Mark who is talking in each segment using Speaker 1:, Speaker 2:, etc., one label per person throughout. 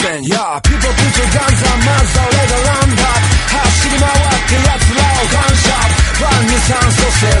Speaker 1: Yeah, people put your guns on. lambda Hashtag ma łatwiej, jak flow, gunshot Walnie sam, sosie,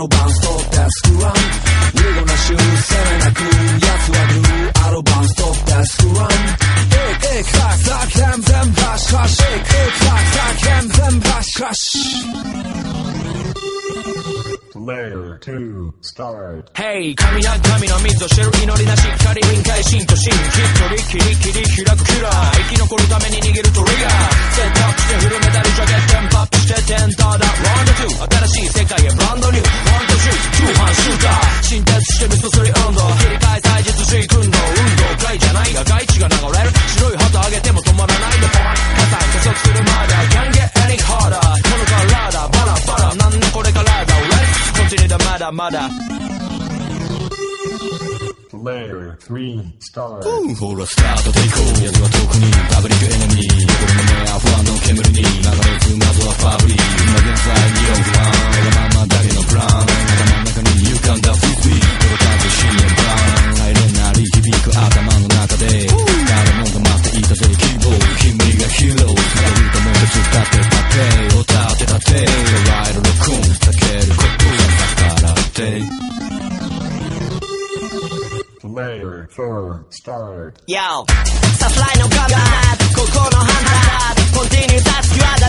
Speaker 1: のバンストップスクラン We gonna shoot 攻めなく奴はグーあのバンストップスクラン Ek, ek, tak, tak, hem, hem, bash, crash Ek, ek, tak, tak, hem, hem, bash, crash
Speaker 2: Player two, start.
Speaker 1: Hey 神や神の水を知る祈りなしっかり臨界心と心きっとりきりきり開くキラー生き残るために逃げるトリガーセットアップしてフルメタルジャケットンプアップしてテンターだラウンド2新しい世界ート中半シューター新鉄してミストスリー温度切り替え体術していくんだ運動外じゃないが外地が流れる。白い旗上げても止まらないでポン火災加速するまで Can't get any harder この体バラバラ。なんだこれからだ Let's continue だまだまだ。
Speaker 2: Player three, start.
Speaker 3: ほらスタートで行こう奴は遠くにパブリックエネミー心の目は不安の煙に流れずまずはファブリー。今現在議論不安わがままだ君がヒーローまだルートも手伝ってたってを立てたってライドロコン避けることだからって
Speaker 2: Player four, start.
Speaker 4: Yo さフライのカバーここのハンターコンティニューさ月は誰だ